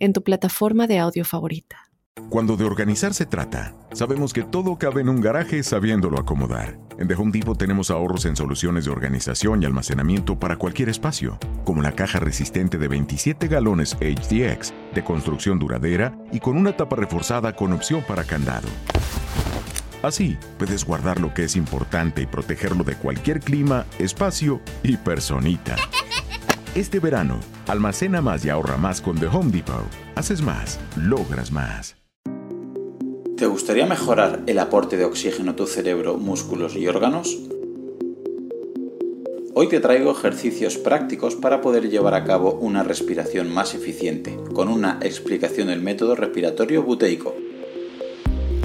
en tu plataforma de audio favorita. Cuando de organizar se trata, sabemos que todo cabe en un garaje sabiéndolo acomodar. En The Home Depot tenemos ahorros en soluciones de organización y almacenamiento para cualquier espacio, como la caja resistente de 27 galones HDX, de construcción duradera y con una tapa reforzada con opción para candado. Así, puedes guardar lo que es importante y protegerlo de cualquier clima, espacio y personita. Este verano, almacena más y ahorra más con The Home Depot. Haces más, logras más. ¿Te gustaría mejorar el aporte de oxígeno a tu cerebro, músculos y órganos? Hoy te traigo ejercicios prácticos para poder llevar a cabo una respiración más eficiente, con una explicación del método respiratorio buteico.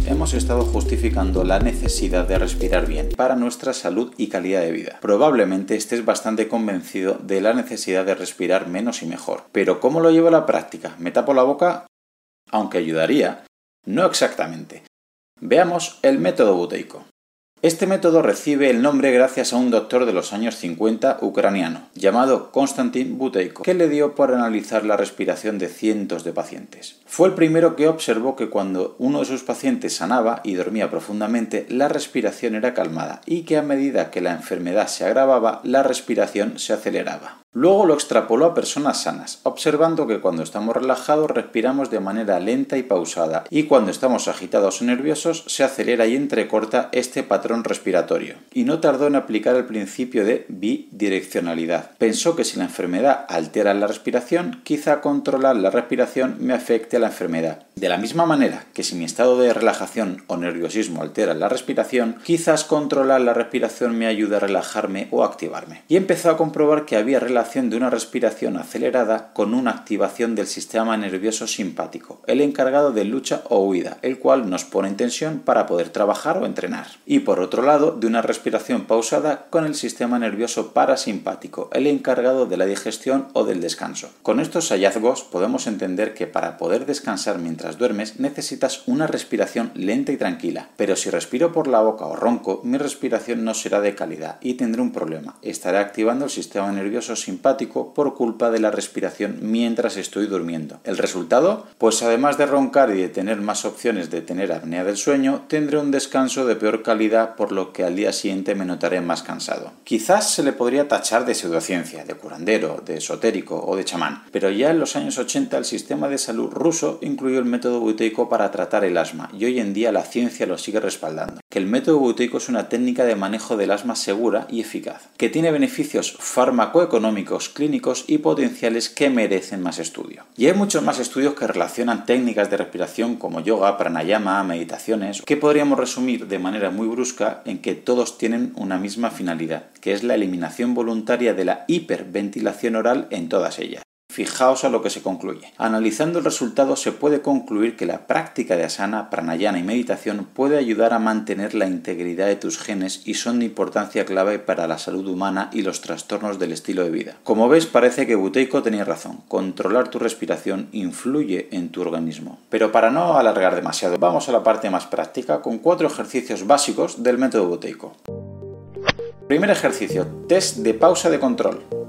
Hemos estado justificando la necesidad de respirar bien para nuestra salud y calidad de vida. Probablemente estés bastante convencido de la necesidad de respirar menos y mejor. Pero ¿cómo lo llevo a la práctica? ¿Me tapo la boca? Aunque ayudaría, no exactamente. Veamos el método buteico. Este método recibe el nombre gracias a un doctor de los años 50 ucraniano, llamado Konstantin Buteiko, que le dio por analizar la respiración de cientos de pacientes. Fue el primero que observó que cuando uno de sus pacientes sanaba y dormía profundamente, la respiración era calmada y que a medida que la enfermedad se agravaba, la respiración se aceleraba. Luego lo extrapoló a personas sanas, observando que cuando estamos relajados respiramos de manera lenta y pausada, y cuando estamos agitados o nerviosos se acelera y entrecorta este patrón respiratorio. Y no tardó en aplicar el principio de bidireccionalidad. Pensó que si la enfermedad altera la respiración, quizá controlar la respiración me afecte a la enfermedad. De la misma manera que si mi estado de relajación o nerviosismo altera la respiración, quizás controlar la respiración me ayude a relajarme o activarme. Y empezó a comprobar que había relación de una respiración acelerada con una activación del sistema nervioso simpático, el encargado de lucha o huida, el cual nos pone en tensión para poder trabajar o entrenar. Y por otro lado, de una respiración pausada con el sistema nervioso parasimpático, el encargado de la digestión o del descanso. Con estos hallazgos podemos entender que para poder descansar mientras duermes necesitas una respiración lenta y tranquila, pero si respiro por la boca o ronco, mi respiración no será de calidad y tendré un problema. Estaré activando el sistema nervioso simpático por culpa de la respiración mientras estoy durmiendo. ¿El resultado? Pues además de roncar y de tener más opciones de tener apnea del sueño, tendré un descanso de peor calidad por lo que al día siguiente me notaré más cansado. Quizás se le podría tachar de pseudociencia, de curandero, de esotérico o de chamán, pero ya en los años 80 el sistema de salud ruso incluyó el método buteico para tratar el asma y hoy en día la ciencia lo sigue respaldando. Que el método buteico es una técnica de manejo del asma segura y eficaz, que tiene beneficios farmacoeconómicos clínicos y potenciales que merecen más estudio. Y hay muchos más estudios que relacionan técnicas de respiración como yoga, pranayama, meditaciones, que podríamos resumir de manera muy brusca en que todos tienen una misma finalidad, que es la eliminación voluntaria de la hiperventilación oral en todas ellas. Fijaos a lo que se concluye. Analizando el resultado se puede concluir que la práctica de asana, pranayana y meditación puede ayudar a mantener la integridad de tus genes y son de importancia clave para la salud humana y los trastornos del estilo de vida. Como ves, parece que Buteiko tenía razón. Controlar tu respiración influye en tu organismo. Pero para no alargar demasiado, vamos a la parte más práctica con cuatro ejercicios básicos del método Buteiko. Primer ejercicio, test de pausa de control.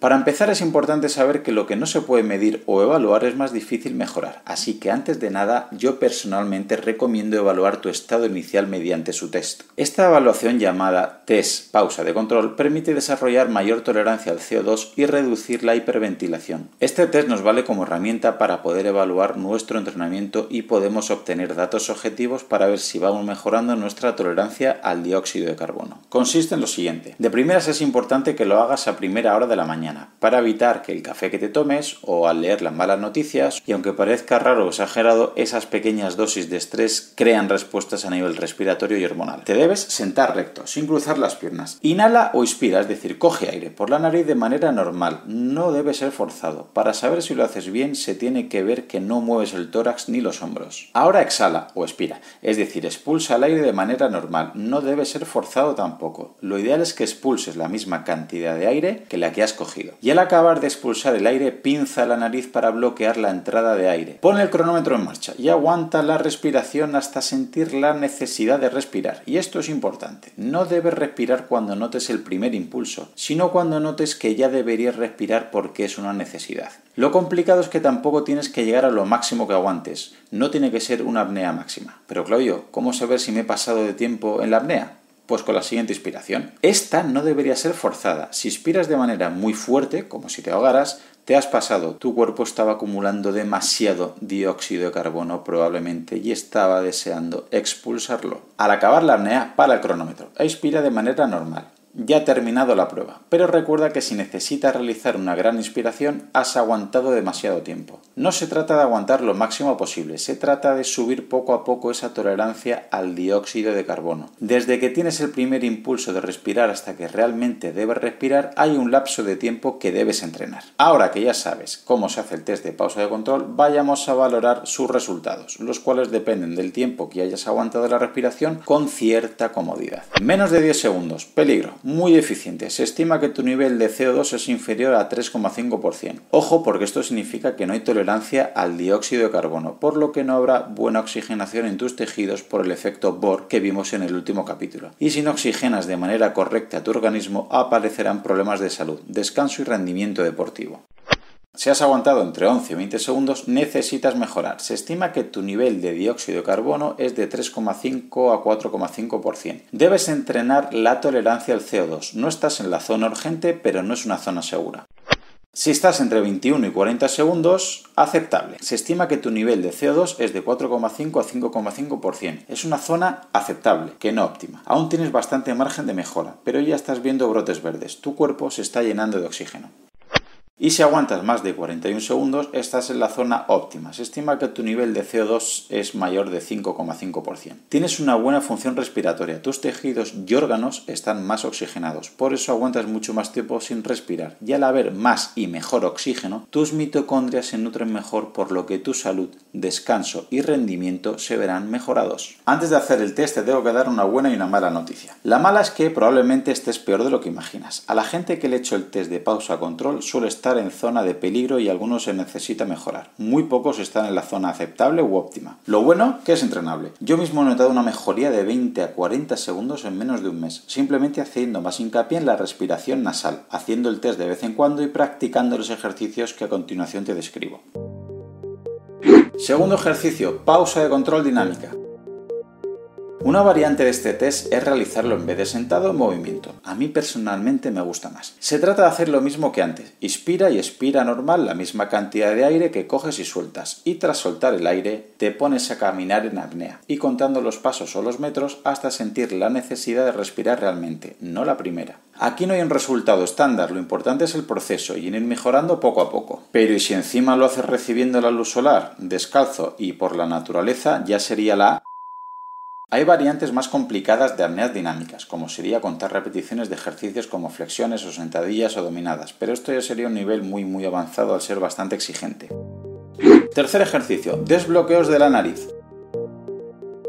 Para empezar es importante saber que lo que no se puede medir o evaluar es más difícil mejorar, así que antes de nada yo personalmente recomiendo evaluar tu estado inicial mediante su test. Esta evaluación llamada test pausa de control permite desarrollar mayor tolerancia al CO2 y reducir la hiperventilación. Este test nos vale como herramienta para poder evaluar nuestro entrenamiento y podemos obtener datos objetivos para ver si vamos mejorando nuestra tolerancia al dióxido de carbono. Consiste en lo siguiente. De primeras es importante que lo hagas a primera hora de la mañana para evitar que el café que te tomes o al leer las malas noticias, y aunque parezca raro o exagerado, esas pequeñas dosis de estrés crean respuestas a nivel respiratorio y hormonal. Te debes sentar recto, sin cruzar las piernas. Inhala o inspira, es decir, coge aire por la nariz de manera normal, no debe ser forzado. Para saber si lo haces bien, se tiene que ver que no mueves el tórax ni los hombros. Ahora exhala o expira, es decir, expulsa el aire de manera normal, no debe ser forzado tampoco. Lo ideal es que expulses la misma cantidad de aire que la que has cogido. Y al acabar de expulsar el aire, pinza la nariz para bloquear la entrada de aire. Pon el cronómetro en marcha y aguanta la respiración hasta sentir la necesidad de respirar. Y esto es importante. No debes respirar cuando notes el primer impulso, sino cuando notes que ya deberías respirar porque es una necesidad. Lo complicado es que tampoco tienes que llegar a lo máximo que aguantes. No tiene que ser una apnea máxima. Pero Claudio, ¿cómo saber si me he pasado de tiempo en la apnea? Pues con la siguiente inspiración. Esta no debería ser forzada. Si inspiras de manera muy fuerte, como si te ahogaras, te has pasado. Tu cuerpo estaba acumulando demasiado dióxido de carbono probablemente y estaba deseando expulsarlo. Al acabar la apnea, para el cronómetro e inspira de manera normal. Ya ha terminado la prueba, pero recuerda que si necesitas realizar una gran inspiración has aguantado demasiado tiempo. No se trata de aguantar lo máximo posible, se trata de subir poco a poco esa tolerancia al dióxido de carbono. Desde que tienes el primer impulso de respirar hasta que realmente debes respirar hay un lapso de tiempo que debes entrenar. Ahora que ya sabes cómo se hace el test de pausa de control, vayamos a valorar sus resultados, los cuales dependen del tiempo que hayas aguantado la respiración con cierta comodidad. Menos de 10 segundos, peligro muy eficiente. Se estima que tu nivel de CO2 es inferior a 3,5%. Ojo porque esto significa que no hay tolerancia al dióxido de carbono, por lo que no habrá buena oxigenación en tus tejidos por el efecto Bohr que vimos en el último capítulo. Y si no oxigenas de manera correcta tu organismo, aparecerán problemas de salud, descanso y rendimiento deportivo. Si has aguantado entre 11 y 20 segundos, necesitas mejorar. Se estima que tu nivel de dióxido de carbono es de 3,5 a 4,5%. Debes entrenar la tolerancia al CO2. No estás en la zona urgente, pero no es una zona segura. Si estás entre 21 y 40 segundos, aceptable. Se estima que tu nivel de CO2 es de 4,5 a 5,5%. Es una zona aceptable, que no óptima. Aún tienes bastante margen de mejora, pero ya estás viendo brotes verdes. Tu cuerpo se está llenando de oxígeno. Y si aguantas más de 41 segundos, estás en la zona óptima. Se estima que tu nivel de CO2 es mayor de 5,5%. Tienes una buena función respiratoria. Tus tejidos y órganos están más oxigenados. Por eso aguantas mucho más tiempo sin respirar. Y al haber más y mejor oxígeno, tus mitocondrias se nutren mejor, por lo que tu salud, descanso y rendimiento se verán mejorados. Antes de hacer el test, te tengo que dar una buena y una mala noticia. La mala es que probablemente estés peor de lo que imaginas. A la gente que le he hecho el test de pausa control suele estar en zona de peligro y algunos se necesita mejorar. Muy pocos están en la zona aceptable u óptima. Lo bueno que es entrenable. Yo mismo he notado una mejoría de 20 a 40 segundos en menos de un mes, simplemente haciendo más hincapié en la respiración nasal, haciendo el test de vez en cuando y practicando los ejercicios que a continuación te describo. Segundo ejercicio, pausa de control dinámica. Una variante de este test es realizarlo en vez de sentado en movimiento. A mí personalmente me gusta más. Se trata de hacer lo mismo que antes. Inspira y expira normal la misma cantidad de aire que coges y sueltas. Y tras soltar el aire te pones a caminar en apnea y contando los pasos o los metros hasta sentir la necesidad de respirar realmente, no la primera. Aquí no hay un resultado estándar, lo importante es el proceso y en ir mejorando poco a poco. Pero y si encima lo haces recibiendo la luz solar, descalzo y por la naturaleza, ya sería la hay variantes más complicadas de apneas dinámicas, como sería contar repeticiones de ejercicios como flexiones o sentadillas o dominadas, pero esto ya sería un nivel muy muy avanzado al ser bastante exigente. Tercer ejercicio, desbloqueos de la nariz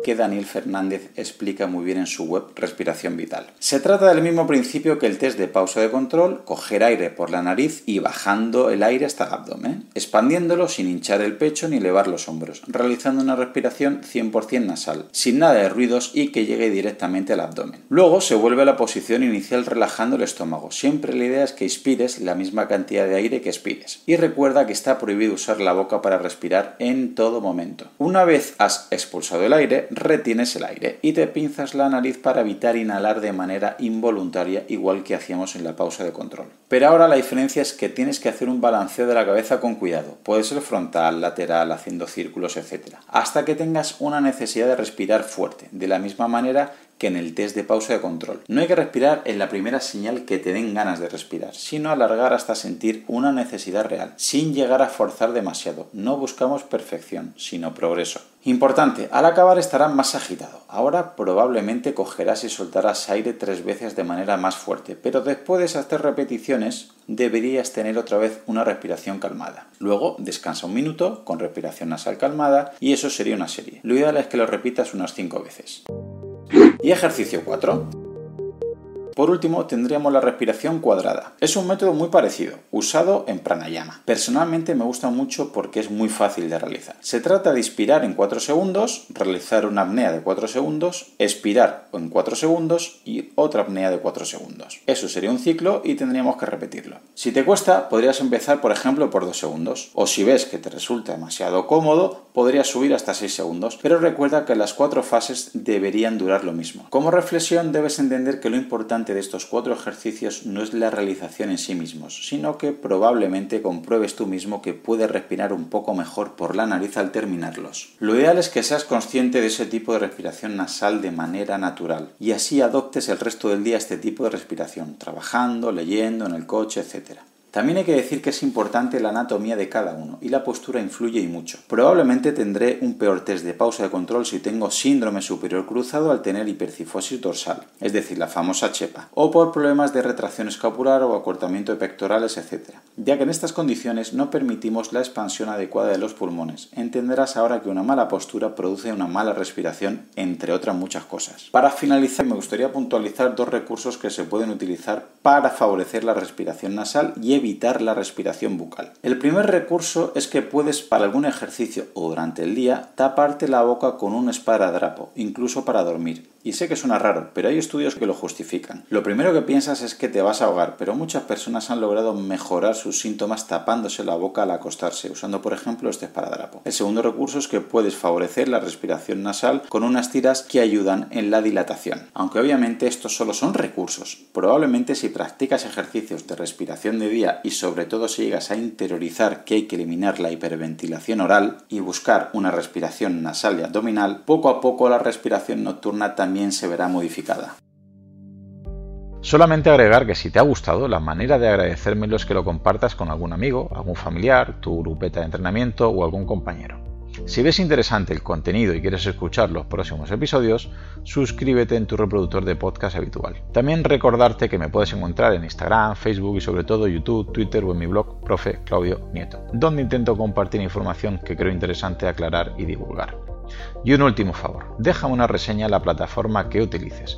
que Daniel Fernández explica muy bien en su web Respiración Vital. Se trata del mismo principio que el test de pausa de control, coger aire por la nariz y bajando el aire hasta el abdomen, expandiéndolo sin hinchar el pecho ni elevar los hombros, realizando una respiración 100% nasal, sin nada de ruidos y que llegue directamente al abdomen. Luego se vuelve a la posición inicial relajando el estómago. Siempre la idea es que inspires la misma cantidad de aire que expires. Y recuerda que está prohibido usar la boca para respirar en todo momento. Una vez has expulsado el aire, retienes el aire y te pinzas la nariz para evitar inhalar de manera involuntaria igual que hacíamos en la pausa de control. Pero ahora la diferencia es que tienes que hacer un balanceo de la cabeza con cuidado. Puede ser frontal, lateral, haciendo círculos, etc. Hasta que tengas una necesidad de respirar fuerte, de la misma manera que en el test de pausa de control. No hay que respirar en la primera señal que te den ganas de respirar, sino alargar hasta sentir una necesidad real, sin llegar a forzar demasiado. No buscamos perfección, sino progreso. Importante, al acabar estarás más agitado. Ahora probablemente cogerás y soltarás aire tres veces de manera más fuerte, pero después de esas tres repeticiones deberías tener otra vez una respiración calmada. Luego descansa un minuto con respiración nasal calmada y eso sería una serie. Lo ideal es que lo repitas unas cinco veces. Y ejercicio 4. Por último, tendríamos la respiración cuadrada. Es un método muy parecido, usado en pranayama. Personalmente me gusta mucho porque es muy fácil de realizar. Se trata de inspirar en 4 segundos, realizar una apnea de 4 segundos, expirar en 4 segundos y otra apnea de 4 segundos. Eso sería un ciclo y tendríamos que repetirlo. Si te cuesta, podrías empezar por ejemplo por 2 segundos. O si ves que te resulta demasiado cómodo, podrías subir hasta 6 segundos. Pero recuerda que las cuatro fases deberían durar lo mismo. Como reflexión debes entender que lo importante de estos cuatro ejercicios no es la realización en sí mismos, sino que probablemente compruebes tú mismo que puedes respirar un poco mejor por la nariz al terminarlos. Lo ideal es que seas consciente de ese tipo de respiración nasal de manera natural y así adoptes el resto del día este tipo de respiración, trabajando, leyendo, en el coche, etc. También hay que decir que es importante la anatomía de cada uno y la postura influye y mucho. Probablemente tendré un peor test de pausa de control si tengo síndrome superior cruzado al tener hipercifosis dorsal, es decir, la famosa chepa, o por problemas de retracción escapular o acortamiento de pectorales, etc. Ya que en estas condiciones no permitimos la expansión adecuada de los pulmones. Entenderás ahora que una mala postura produce una mala respiración, entre otras muchas cosas. Para finalizar, me gustaría puntualizar dos recursos que se pueden utilizar para favorecer la respiración nasal y evitar evitar la respiración bucal. El primer recurso es que puedes para algún ejercicio o durante el día taparte la boca con un esparadrapo, incluso para dormir. Y sé que suena raro, pero hay estudios que lo justifican. Lo primero que piensas es que te vas a ahogar, pero muchas personas han logrado mejorar sus síntomas tapándose la boca al acostarse, usando por ejemplo este esparadrapo. El segundo recurso es que puedes favorecer la respiración nasal con unas tiras que ayudan en la dilatación. Aunque obviamente estos solo son recursos. Probablemente si practicas ejercicios de respiración de día y sobre todo si llegas a interiorizar que hay que eliminar la hiperventilación oral y buscar una respiración nasal y abdominal, poco a poco la respiración nocturna también se verá modificada. Solamente agregar que si te ha gustado, la manera de agradecérmelo es que lo compartas con algún amigo, algún familiar, tu grupeta de entrenamiento o algún compañero. Si ves interesante el contenido y quieres escuchar los próximos episodios, suscríbete en tu reproductor de podcast habitual. También recordarte que me puedes encontrar en Instagram, Facebook y sobre todo YouTube, Twitter o en mi blog Profe Claudio Nieto, donde intento compartir información que creo interesante aclarar y divulgar. Y un último favor, déjame una reseña en la plataforma que utilices.